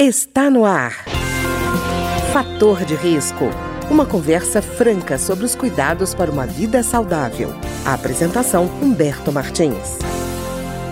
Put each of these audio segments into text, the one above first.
Está no ar. Fator de risco. Uma conversa franca sobre os cuidados para uma vida saudável. A apresentação Humberto Martins.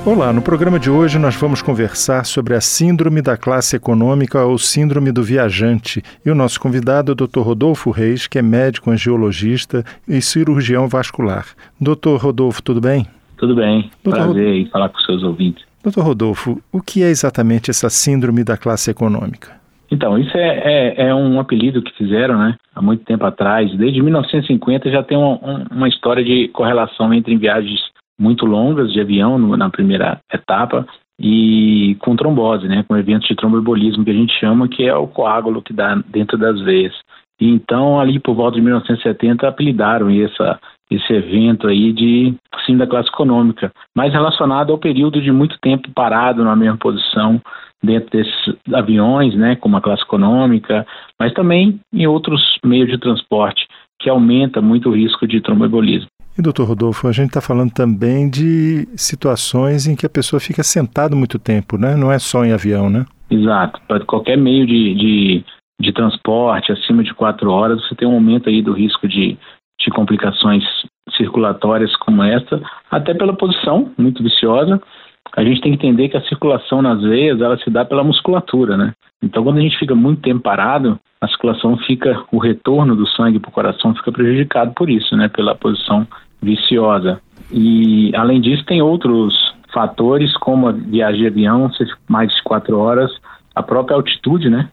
Olá, no programa de hoje nós vamos conversar sobre a síndrome da classe econômica ou síndrome do viajante. E o nosso convidado é o Dr. Rodolfo Reis, que é médico angiologista e cirurgião vascular. Doutor Rodolfo, tudo bem? Tudo bem. Doutor Prazer Rod... em falar com os seus ouvintes. Doutor Rodolfo, o que é exatamente essa síndrome da classe econômica? Então, isso é, é, é, um apelido que fizeram, né? Há muito tempo atrás. Desde 1950 já tem uma, uma história de correlação entre viagens muito longas de avião no, na primeira etapa e com trombose, né? Com eventos de tromboembolismo que a gente chama, que é o coágulo que dá dentro das veias. E então, ali por volta de 1970, apelidaram essa, esse evento aí de sim da classe econômica, mais relacionado ao período de muito tempo parado na mesma posição dentro desses aviões, né, como a classe econômica, mas também em outros meios de transporte, que aumenta muito o risco de tromboembolismo. E, doutor Rodolfo, a gente está falando também de situações em que a pessoa fica sentada muito tempo, né? Não é só em avião, né? Exato. Para qualquer meio de, de, de transporte acima de quatro horas, você tem um aumento aí do risco de de complicações circulatórias como esta, até pela posição muito viciosa. A gente tem que entender que a circulação nas veias ela se dá pela musculatura, né? Então, quando a gente fica muito tempo parado, a circulação fica, o retorno do sangue para o coração fica prejudicado por isso, né? Pela posição viciosa. E, além disso, tem outros fatores, como a viagem de avião, mais de quatro horas, a própria altitude, né?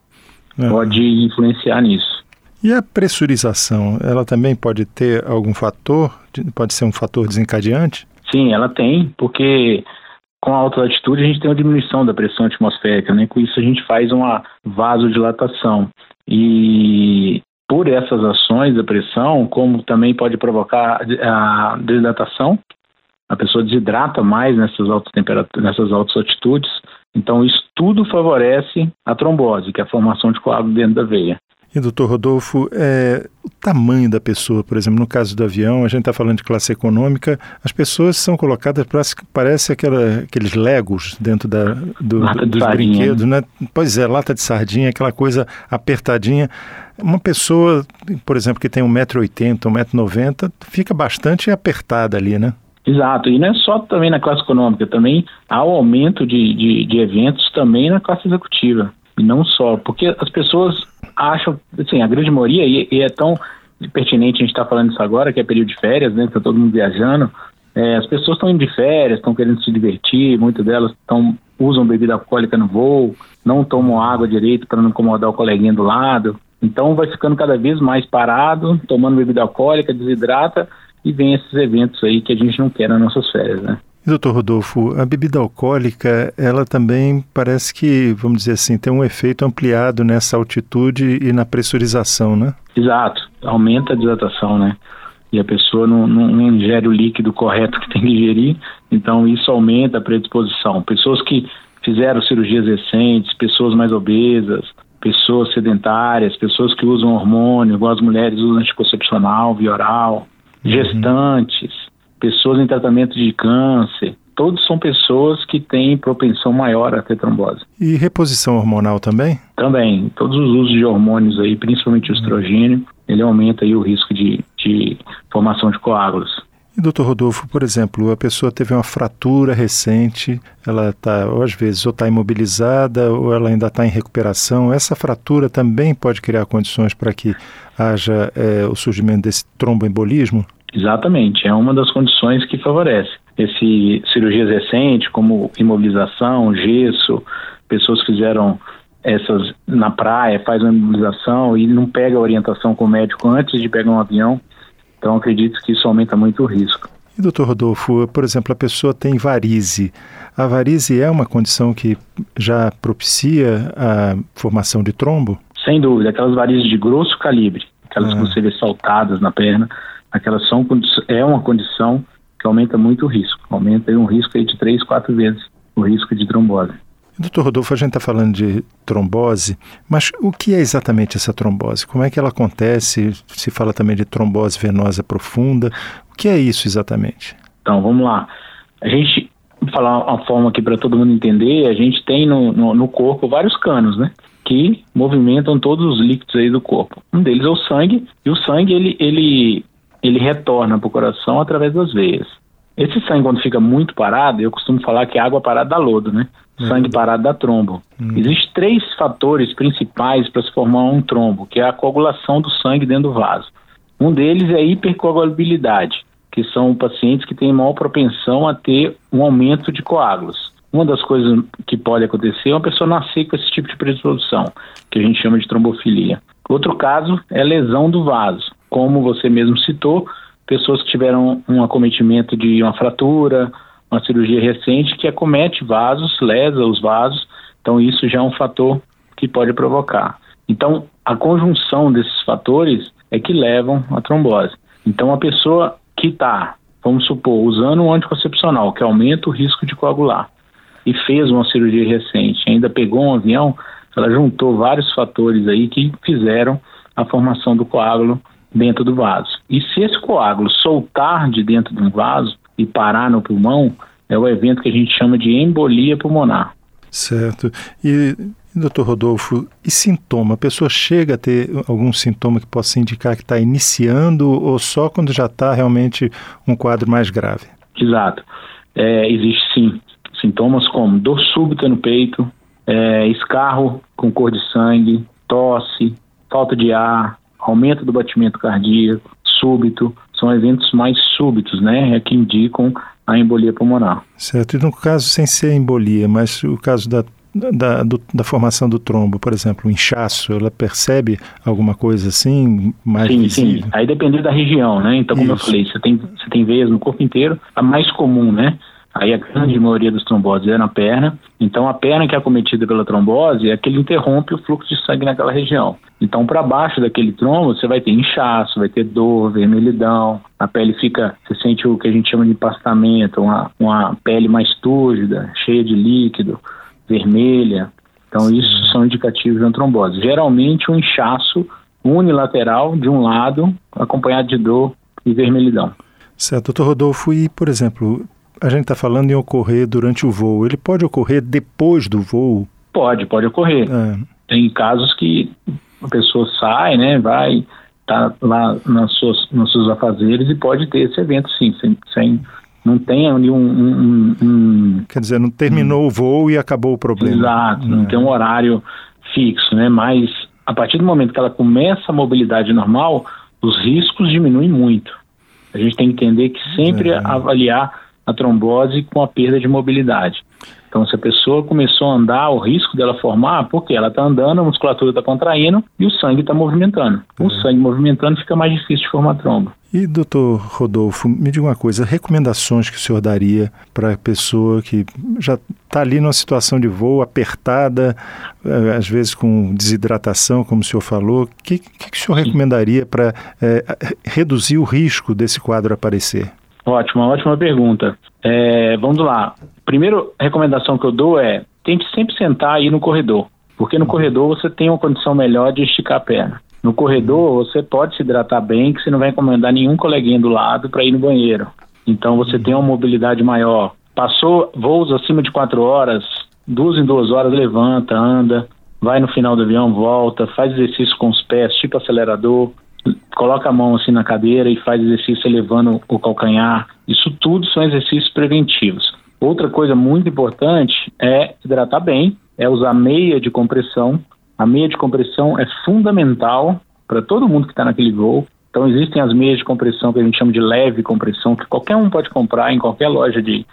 Uhum. Pode influenciar nisso. E a pressurização, ela também pode ter algum fator, pode ser um fator desencadeante? Sim, ela tem, porque com a alta altitude a gente tem uma diminuição da pressão atmosférica, né? Com isso a gente faz uma vasodilatação. E por essas ações da pressão, como também pode provocar a desidratação, a pessoa desidrata mais nessas altas temperaturas, nessas altas altitudes. Então isso tudo favorece a trombose, que é a formação de coágulo dentro da veia. E, doutor Rodolfo, é, o tamanho da pessoa, por exemplo, no caso do avião, a gente está falando de classe econômica, as pessoas são colocadas, parece, parece aquela, aqueles legos dentro da, do, dos sardinha, brinquedos, né? Pois é, lata de sardinha, aquela coisa apertadinha. Uma pessoa, por exemplo, que tem 1,80m, 1,90m, fica bastante apertada ali, né? Exato, e não é só também na classe econômica, também há o aumento de, de, de eventos também na classe executiva. E não só, porque as pessoas acham, assim, a grande maioria, e, e é tão pertinente a gente estar tá falando isso agora, que é período de férias, né? Tá todo mundo viajando. É, as pessoas estão indo de férias, estão querendo se divertir, muitas delas estão usam bebida alcoólica no voo, não tomam água direito para não incomodar o coleguinha do lado. Então vai ficando cada vez mais parado, tomando bebida alcoólica, desidrata e vem esses eventos aí que a gente não quer nas nossas férias, né? Doutor Rodolfo, a bebida alcoólica, ela também parece que, vamos dizer assim, tem um efeito ampliado nessa altitude e na pressurização, né? Exato, aumenta a desidratação, né? E a pessoa não, não, não ingere o líquido correto que tem que ingerir, então isso aumenta a predisposição. Pessoas que fizeram cirurgias recentes, pessoas mais obesas, pessoas sedentárias, pessoas que usam hormônio, igual as mulheres usam anticoncepcional, via oral, uhum. gestantes, pessoas em tratamento de câncer, todos são pessoas que têm propensão maior a ter trombose. E reposição hormonal também? Também. Todos os usos de hormônios aí, principalmente o estrogênio, ele aumenta aí o risco de, de formação de coágulos. E doutor Rodolfo, por exemplo, a pessoa teve uma fratura recente, ela está, ou às vezes, ou está imobilizada, ou ela ainda está em recuperação. Essa fratura também pode criar condições para que haja é, o surgimento desse tromboembolismo? Exatamente, é uma das condições que favorece. Esse cirurgias recentes, como imobilização, gesso, pessoas fizeram essas na praia, faz uma imobilização e não pega a orientação com o médico antes de pegar um avião. Então acredito que isso aumenta muito o risco. E doutor Rodolfo, por exemplo, a pessoa tem varize. A varize é uma condição que já propicia a formação de trombo? Sem dúvida, aquelas varizes de grosso calibre, aquelas ah. que você vê saltadas na perna, aquelas são é uma condição que aumenta muito o risco, aumenta um risco aí de três, quatro vezes o risco de trombose. Doutor Rodolfo, a gente está falando de trombose, mas o que é exatamente essa trombose? Como é que ela acontece? Se fala também de trombose venosa profunda. O que é isso exatamente? Então, vamos lá. A gente vou falar uma forma aqui para todo mundo entender, a gente tem no, no, no, corpo vários canos, né? Que movimentam todos os líquidos aí do corpo. Um deles é o sangue, e o sangue ele, ele, ele retorna para o coração através das veias. Esse sangue, quando fica muito parado, eu costumo falar que é água parada dá lodo, né? Uhum. Sangue parado dá trombo. Uhum. Existem três fatores principais para se formar um trombo, que é a coagulação do sangue dentro do vaso. Um deles é a hipercoagulabilidade, que são pacientes que têm maior propensão a ter um aumento de coágulos. Uma das coisas que pode acontecer é uma pessoa nascer com esse tipo de predisposição, que a gente chama de trombofilia. Outro caso é lesão do vaso. Como você mesmo citou, pessoas que tiveram um acometimento de uma fratura, uma cirurgia recente que acomete vasos, lesa os vasos, então isso já é um fator que pode provocar. Então, a conjunção desses fatores é que levam à trombose. Então, a pessoa que está, vamos supor, usando um anticoncepcional que aumenta o risco de coagular e fez uma cirurgia recente, ainda pegou um avião, ela juntou vários fatores aí que fizeram a formação do coágulo dentro do vaso. E se esse coágulo soltar de dentro de um vaso e parar no pulmão, é o evento que a gente chama de embolia pulmonar. Certo. E, doutor Rodolfo, e sintoma? A pessoa chega a ter algum sintoma que possa indicar que está iniciando ou só quando já está realmente um quadro mais grave? Exato. É, existe sim sintomas como dor súbita no peito, é, escarro com cor de sangue, tosse, falta de ar, aumento do batimento cardíaco súbito, são eventos mais súbitos, né, é que indicam a embolia pulmonar. Certo. E no caso sem ser embolia, mas o caso da da, do, da formação do trombo, por exemplo, o inchaço, ela percebe alguma coisa assim mais sim, visível? Sim, aí depende da região, né? Então, como Isso. eu falei, você tem, você tem veias no corpo inteiro, a mais comum, né? Aí a grande maioria dos tromboses é na perna. Então a perna que é acometida pela trombose é que ele interrompe o fluxo de sangue naquela região. Então para baixo daquele trombo você vai ter inchaço, vai ter dor, vermelhidão, a pele fica, você sente o que a gente chama de empastamento, uma, uma pele mais túrgida, cheia de líquido, vermelha. Então isso são indicativos de uma trombose. Geralmente um inchaço unilateral de um lado, acompanhado de dor e vermelhidão. Certo, doutor Rodolfo, e por exemplo, a gente está falando em ocorrer durante o voo. Ele pode ocorrer depois do voo? Pode, pode ocorrer. É. Tem casos que a pessoa sai, né, vai, tá lá nas suas, nos seus afazeres e pode ter esse evento sim, sem, sem não tem ali um, um, um, Quer dizer, não terminou o voo e acabou o problema. Exato, não é. tem um horário fixo, né? Mas a partir do momento que ela começa a mobilidade normal, os riscos diminuem muito. A gente tem que entender que sempre é. avaliar a trombose com a perda de mobilidade. Então, se a pessoa começou a andar, o risco dela formar, porque ela está andando, a musculatura está contraindo e o sangue está movimentando. O uhum. sangue movimentando fica mais difícil de formar trombo. E, doutor Rodolfo, me diga uma coisa: recomendações que o senhor daria para a pessoa que já está ali numa situação de voo apertada, eh, às vezes com desidratação, como o senhor falou, o que, que, que, o senhor recomendaria para é, reduzir o risco desse quadro aparecer? Ótima, ótima pergunta. É, vamos lá. Primeiro, recomendação que eu dou é tente sempre sentar aí no corredor, porque no corredor você tem uma condição melhor de esticar a perna. No corredor você pode se hidratar bem, que você não vai encomendar nenhum coleguinha do lado para ir no banheiro. Então você tem uma mobilidade maior. Passou voos acima de quatro horas, duas em duas horas levanta, anda, vai no final do avião, volta, faz exercício com os pés, tipo acelerador coloca a mão assim na cadeira e faz exercício elevando o calcanhar. Isso tudo são exercícios preventivos. Outra coisa muito importante é hidratar bem, é usar meia de compressão. A meia de compressão é fundamental para todo mundo que está naquele voo. Então existem as meias de compressão que a gente chama de leve compressão, que qualquer um pode comprar em qualquer loja de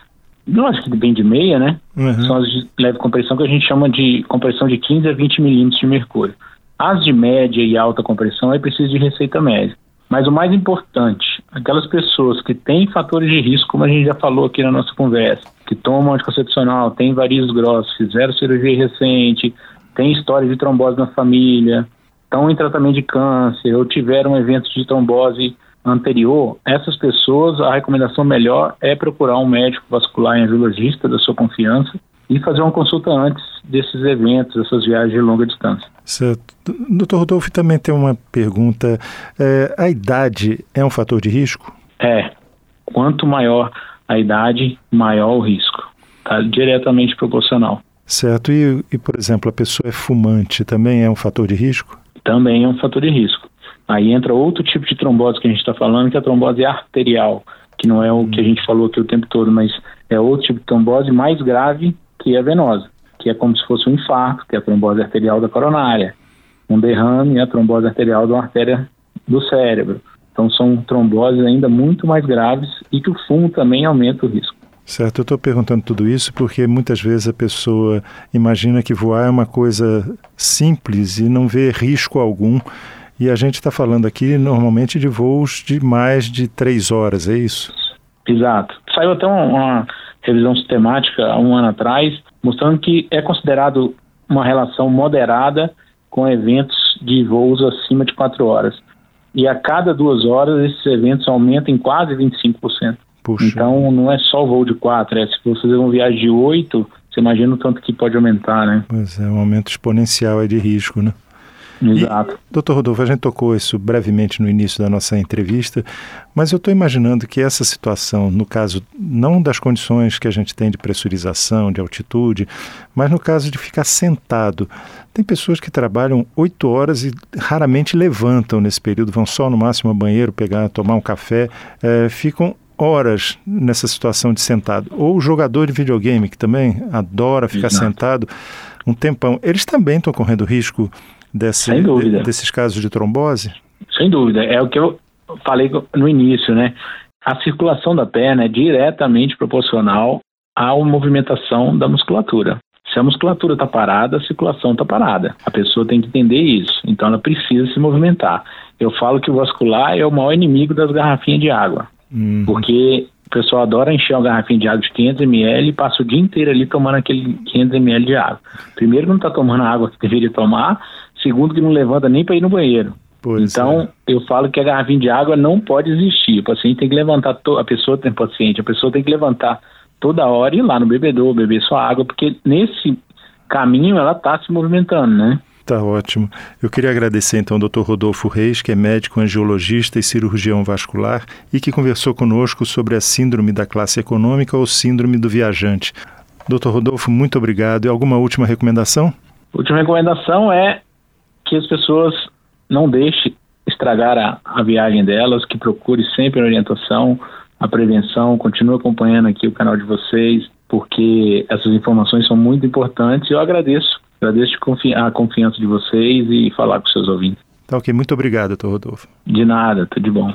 lógico que vende meia, né? Uhum. São as de leve compressão que a gente chama de compressão de 15 a 20 milímetros de mercúrio. As de média e alta compressão é preciso de receita médica. Mas o mais importante, aquelas pessoas que têm fatores de risco, como a gente já falou aqui na nossa conversa, que tomam anticoncepcional, têm varizes grossos, fizeram cirurgia recente, têm história de trombose na família, estão em tratamento de câncer ou tiveram um evento de trombose anterior, essas pessoas, a recomendação melhor é procurar um médico vascular e angiologista da sua confiança e fazer uma consulta antes desses eventos, dessas viagens de longa distância. Certo. Doutor Rodolfo também tem uma pergunta. É, a idade é um fator de risco? É. Quanto maior a idade, maior o risco. Está diretamente proporcional. Certo. E, e, por exemplo, a pessoa é fumante, também é um fator de risco? Também é um fator de risco. Aí entra outro tipo de trombose que a gente está falando, que é a trombose arterial, que não é o que a gente falou aqui o tempo todo, mas é outro tipo de trombose mais grave que a venosa, que é como se fosse um infarto, que é a trombose arterial da coronária, um derrame e a trombose arterial de uma artéria do cérebro. Então são tromboses ainda muito mais graves e que o fumo também aumenta o risco. Certo, eu estou perguntando tudo isso porque muitas vezes a pessoa imagina que voar é uma coisa simples e não vê risco algum. E a gente está falando aqui normalmente de voos de mais de três horas, é isso? Exato. Saiu até uma, uma revisão sistemática há um ano atrás, mostrando que é considerado uma relação moderada com eventos de voos acima de quatro horas e a cada duas horas esses eventos aumentam em quase 25%. Puxa. Então não é só o voo de quatro, é se você fazer uma viagem de oito, você imagina o tanto que pode aumentar, né? Pois é, um aumento exponencial aí de risco, né? Exato. E, doutor Rodolfo, a gente tocou isso brevemente no início da nossa entrevista, mas eu estou imaginando que essa situação, no caso não das condições que a gente tem de pressurização, de altitude, mas no caso de ficar sentado, tem pessoas que trabalham oito horas e raramente levantam nesse período, vão só no máximo ao banheiro pegar, tomar um café, é, ficam horas nessa situação de sentado. Ou o jogador de videogame, que também adora ficar Exato. sentado um tempão, eles também estão correndo risco desse, de, desses casos de trombose? Sem dúvida. É o que eu falei no início, né? A circulação da perna é diretamente proporcional à movimentação da musculatura. Se a musculatura está parada, a circulação está parada. A pessoa tem que entender isso. Então ela precisa se movimentar. Eu falo que o vascular é o maior inimigo das garrafinhas de água. Uhum. Porque o pessoal adora encher uma garrafinha de água de 500 ml e passa o dia inteiro ali tomando aquele 500 ml de água. Primeiro, não está tomando a água que deveria tomar. Segundo, que não levanta nem para ir no banheiro. Pois então, é. eu falo que a garrafinha de água não pode existir. O paciente tem que levantar, to... a pessoa tem paciente, a pessoa tem que levantar toda hora e ir lá no bebedouro, beber sua água, porque nesse caminho ela está se movimentando, né? Tá ótimo. Eu queria agradecer então ao Dr. Rodolfo Reis, que é médico angiologista e cirurgião vascular e que conversou conosco sobre a síndrome da classe econômica ou síndrome do viajante. Dr. Rodolfo, muito obrigado. E alguma última recomendação? Última recomendação é que as pessoas não deixem estragar a, a viagem delas, que procure sempre a orientação, a prevenção, continue acompanhando aqui o canal de vocês, porque essas informações são muito importantes. Eu agradeço Agradeço a confiança de vocês e falar com seus ouvintes. Tá ok, muito obrigado, doutor Rodolfo. De nada, tudo de bom.